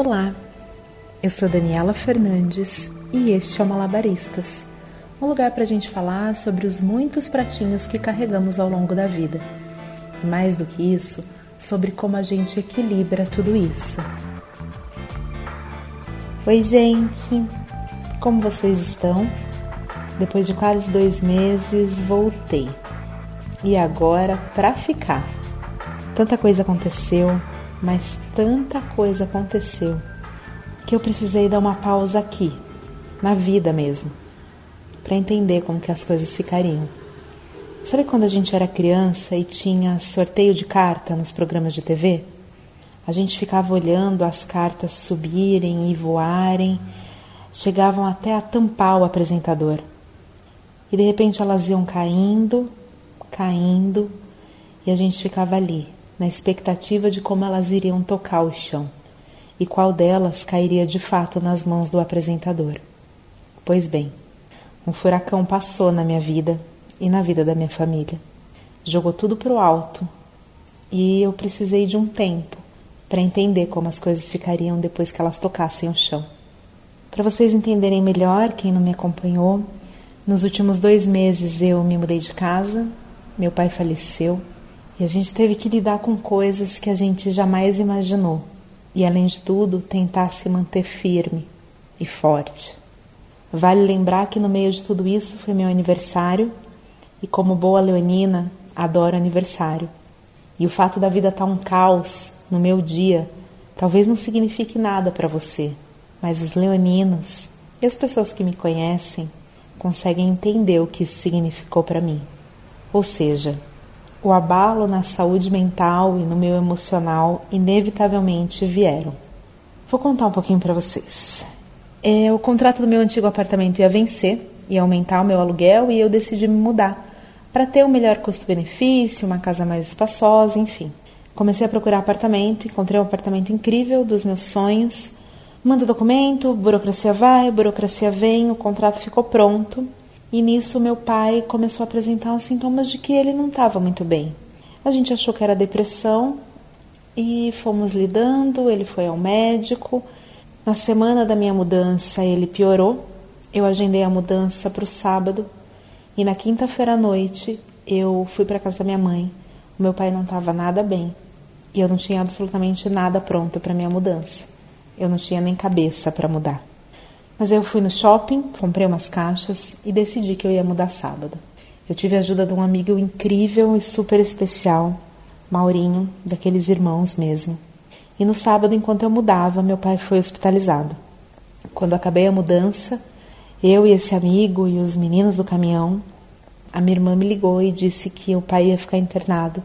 Olá, eu sou Daniela Fernandes e este é o Malabaristas um lugar para a gente falar sobre os muitos pratinhos que carregamos ao longo da vida. E mais do que isso, sobre como a gente equilibra tudo isso. Oi, gente! Como vocês estão? Depois de quase dois meses, voltei. E agora, para ficar. Tanta coisa aconteceu, mas tanta coisa aconteceu que eu precisei dar uma pausa aqui, na vida mesmo para entender como que as coisas ficariam. Sabe quando a gente era criança e tinha sorteio de carta nos programas de TV? A gente ficava olhando as cartas subirem e voarem, chegavam até a tampar o apresentador. E de repente elas iam caindo, caindo, e a gente ficava ali, na expectativa de como elas iriam tocar o chão e qual delas cairia de fato nas mãos do apresentador. Pois bem, um furacão passou na minha vida e na vida da minha família. Jogou tudo para o alto e eu precisei de um tempo para entender como as coisas ficariam depois que elas tocassem o chão. Para vocês entenderem melhor, quem não me acompanhou, nos últimos dois meses eu me mudei de casa, meu pai faleceu e a gente teve que lidar com coisas que a gente jamais imaginou e, além de tudo, tentar se manter firme e forte. Vale lembrar que no meio de tudo isso foi meu aniversário e, como boa leonina, adoro aniversário. E o fato da vida estar tá um caos no meu dia talvez não signifique nada para você, mas os leoninos e as pessoas que me conhecem conseguem entender o que isso significou para mim. Ou seja, o abalo na saúde mental e no meu emocional inevitavelmente vieram. Vou contar um pouquinho para vocês. É, o contrato do meu antigo apartamento ia vencer, ia aumentar o meu aluguel e eu decidi me mudar para ter um melhor custo-benefício, uma casa mais espaçosa, enfim. Comecei a procurar apartamento, encontrei um apartamento incrível dos meus sonhos. Manda documento, burocracia vai, burocracia vem, o contrato ficou pronto. E nisso meu pai começou a apresentar os sintomas de que ele não estava muito bem. A gente achou que era depressão e fomos lidando, ele foi ao médico, na semana da minha mudança, ele piorou. Eu agendei a mudança para o sábado e na quinta-feira à noite eu fui para casa da minha mãe. O meu pai não estava nada bem e eu não tinha absolutamente nada pronto para minha mudança. Eu não tinha nem cabeça para mudar. Mas eu fui no shopping, comprei umas caixas e decidi que eu ia mudar sábado. Eu tive a ajuda de um amigo incrível e super especial, Maurinho, daqueles irmãos mesmo. E no sábado, enquanto eu mudava, meu pai foi hospitalizado. Quando acabei a mudança, eu e esse amigo e os meninos do caminhão, a minha irmã me ligou e disse que o pai ia ficar internado,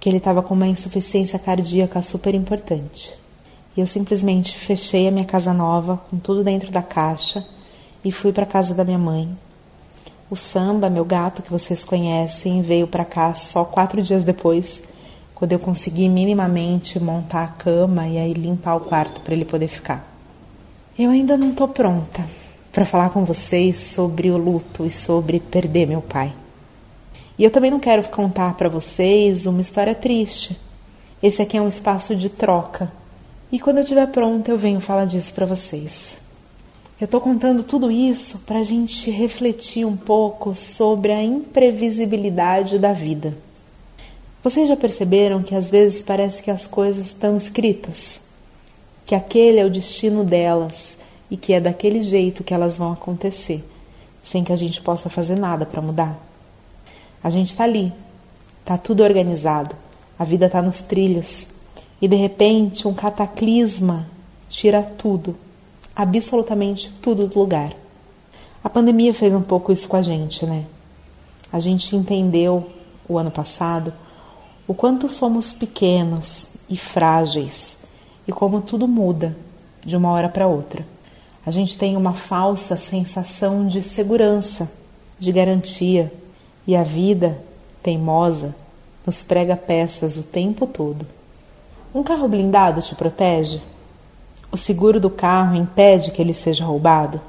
que ele estava com uma insuficiência cardíaca super importante. E eu simplesmente fechei a minha casa nova, com tudo dentro da caixa, e fui para casa da minha mãe. O Samba, meu gato que vocês conhecem, veio para cá só quatro dias depois quando eu consegui minimamente montar a cama e aí limpar o quarto para ele poder ficar. Eu ainda não estou pronta para falar com vocês sobre o luto e sobre perder meu pai. E eu também não quero contar para vocês uma história triste. Esse aqui é um espaço de troca. E quando eu estiver pronta, eu venho falar disso para vocês. Eu estou contando tudo isso para a gente refletir um pouco sobre a imprevisibilidade da vida. Vocês já perceberam que às vezes parece que as coisas estão escritas? Que aquele é o destino delas e que é daquele jeito que elas vão acontecer, sem que a gente possa fazer nada para mudar? A gente está ali, está tudo organizado, a vida está nos trilhos e de repente um cataclisma tira tudo, absolutamente tudo do lugar. A pandemia fez um pouco isso com a gente, né? A gente entendeu o ano passado o quanto somos pequenos e frágeis e como tudo muda de uma hora para outra. A gente tem uma falsa sensação de segurança, de garantia, e a vida, teimosa, nos prega peças o tempo todo. Um carro blindado te protege? O seguro do carro impede que ele seja roubado?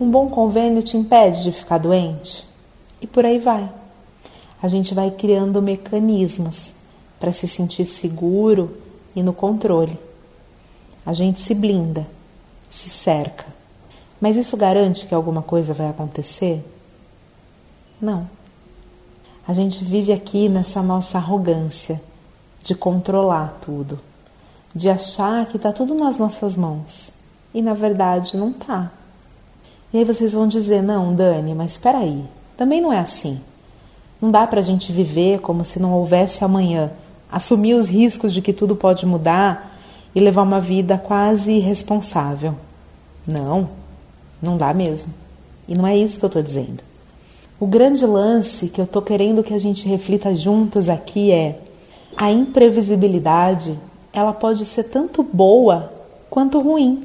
Um bom convênio te impede de ficar doente? E por aí vai a gente vai criando mecanismos para se sentir seguro e no controle. a gente se blinda, se cerca. Mas isso garante que alguma coisa vai acontecer? Não. A gente vive aqui nessa nossa arrogância de controlar tudo, de achar que está tudo nas nossas mãos e na verdade não tá. E aí vocês vão dizer: não, Dani, mas espera aí, também não é assim. Não dá para a gente viver como se não houvesse amanhã, assumir os riscos de que tudo pode mudar e levar uma vida quase irresponsável. Não, não dá mesmo. E não é isso que eu estou dizendo. O grande lance que eu estou querendo que a gente reflita juntos aqui é a imprevisibilidade, ela pode ser tanto boa quanto ruim.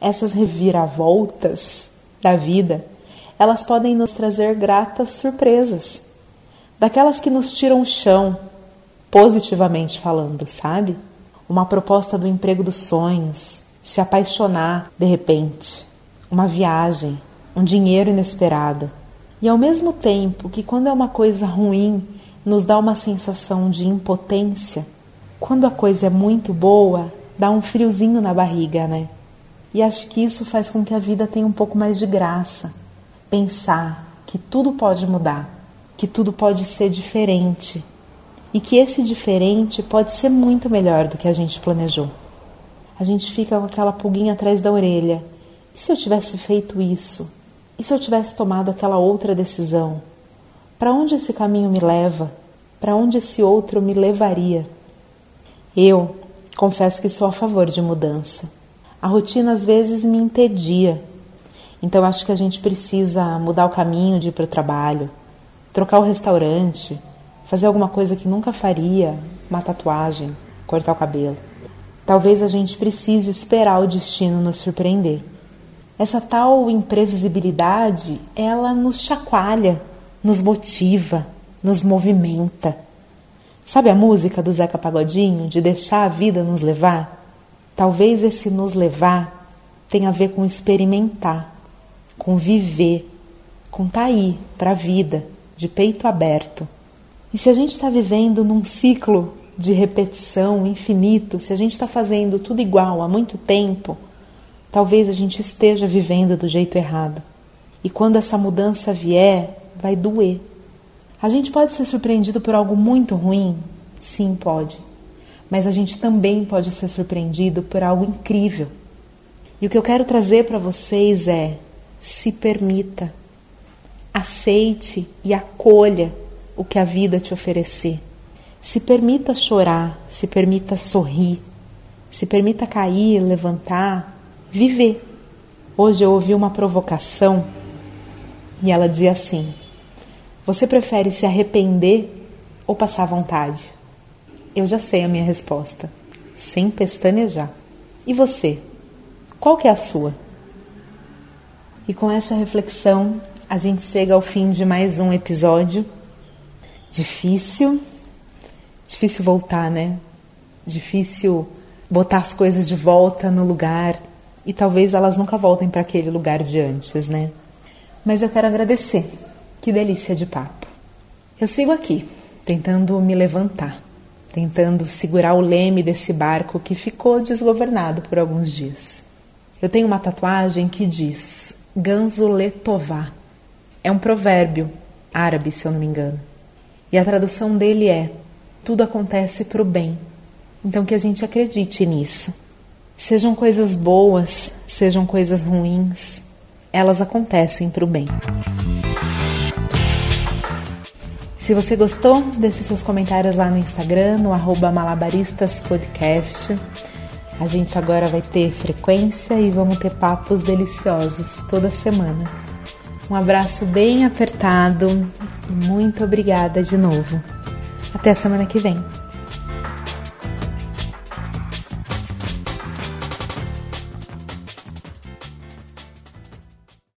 Essas reviravoltas da vida, elas podem nos trazer gratas surpresas, daquelas que nos tiram o chão, positivamente falando, sabe? Uma proposta do emprego dos sonhos, se apaixonar de repente, uma viagem, um dinheiro inesperado. E ao mesmo tempo que quando é uma coisa ruim, nos dá uma sensação de impotência, quando a coisa é muito boa, dá um friozinho na barriga, né? E acho que isso faz com que a vida tenha um pouco mais de graça. Pensar que tudo pode mudar, que tudo pode ser diferente e que esse diferente pode ser muito melhor do que a gente planejou. A gente fica com aquela pulguinha atrás da orelha. E se eu tivesse feito isso? E se eu tivesse tomado aquela outra decisão? Para onde esse caminho me leva? Para onde esse outro me levaria? Eu confesso que sou a favor de mudança. A rotina às vezes me entedia. Então acho que a gente precisa mudar o caminho de ir para o trabalho, trocar o restaurante, fazer alguma coisa que nunca faria, uma tatuagem, cortar o cabelo. Talvez a gente precise esperar o destino nos surpreender. Essa tal imprevisibilidade, ela nos chacoalha, nos motiva, nos movimenta. Sabe a música do Zeca Pagodinho, de deixar a vida nos levar? Talvez esse nos levar tenha a ver com experimentar, com viver, com estar tá aí para a vida, de peito aberto. E se a gente está vivendo num ciclo de repetição infinito, se a gente está fazendo tudo igual há muito tempo, talvez a gente esteja vivendo do jeito errado. E quando essa mudança vier, vai doer. A gente pode ser surpreendido por algo muito ruim? Sim, pode. Mas a gente também pode ser surpreendido por algo incrível. E o que eu quero trazer para vocês é: se permita, aceite e acolha o que a vida te oferecer. Se permita chorar, se permita sorrir, se permita cair, levantar, viver. Hoje eu ouvi uma provocação e ela dizia assim: você prefere se arrepender ou passar vontade? Eu já sei a minha resposta, sem pestanejar. E você? Qual que é a sua? E com essa reflexão, a gente chega ao fim de mais um episódio. Difícil, difícil voltar, né? Difícil botar as coisas de volta no lugar e talvez elas nunca voltem para aquele lugar de antes, né? Mas eu quero agradecer que delícia de papo. Eu sigo aqui, tentando me levantar, tentando segurar o leme desse barco que ficou desgovernado por alguns dias. Eu tenho uma tatuagem que diz Ganzo Letová. É um provérbio árabe, se eu não me engano. E a tradução dele é: tudo acontece para o bem. Então que a gente acredite nisso. Sejam coisas boas, sejam coisas ruins, elas acontecem para o bem. Se você gostou, deixe seus comentários lá no Instagram, no arroba malabaristaspodcast. A gente agora vai ter frequência e vamos ter papos deliciosos toda semana. Um abraço bem apertado e muito obrigada de novo. Até a semana que vem.